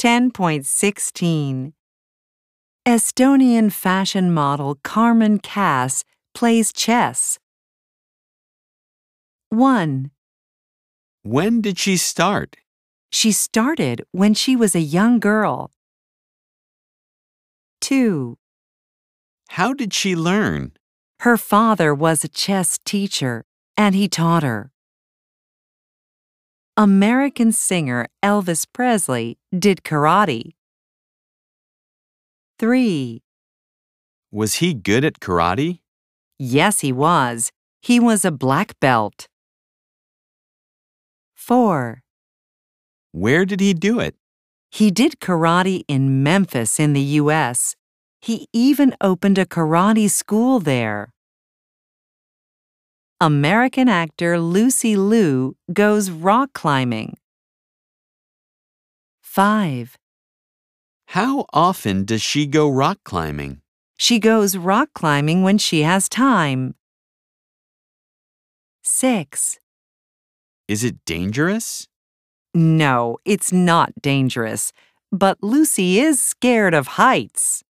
10.16 Estonian fashion model Carmen Kass plays chess. 1. When did she start? She started when she was a young girl. 2. How did she learn? Her father was a chess teacher, and he taught her. American singer Elvis Presley did karate. 3. Was he good at karate? Yes, he was. He was a black belt. 4. Where did he do it? He did karate in Memphis in the U.S. He even opened a karate school there. American actor Lucy Liu goes rock climbing. 5. How often does she go rock climbing? She goes rock climbing when she has time. 6. Is it dangerous? No, it's not dangerous, but Lucy is scared of heights.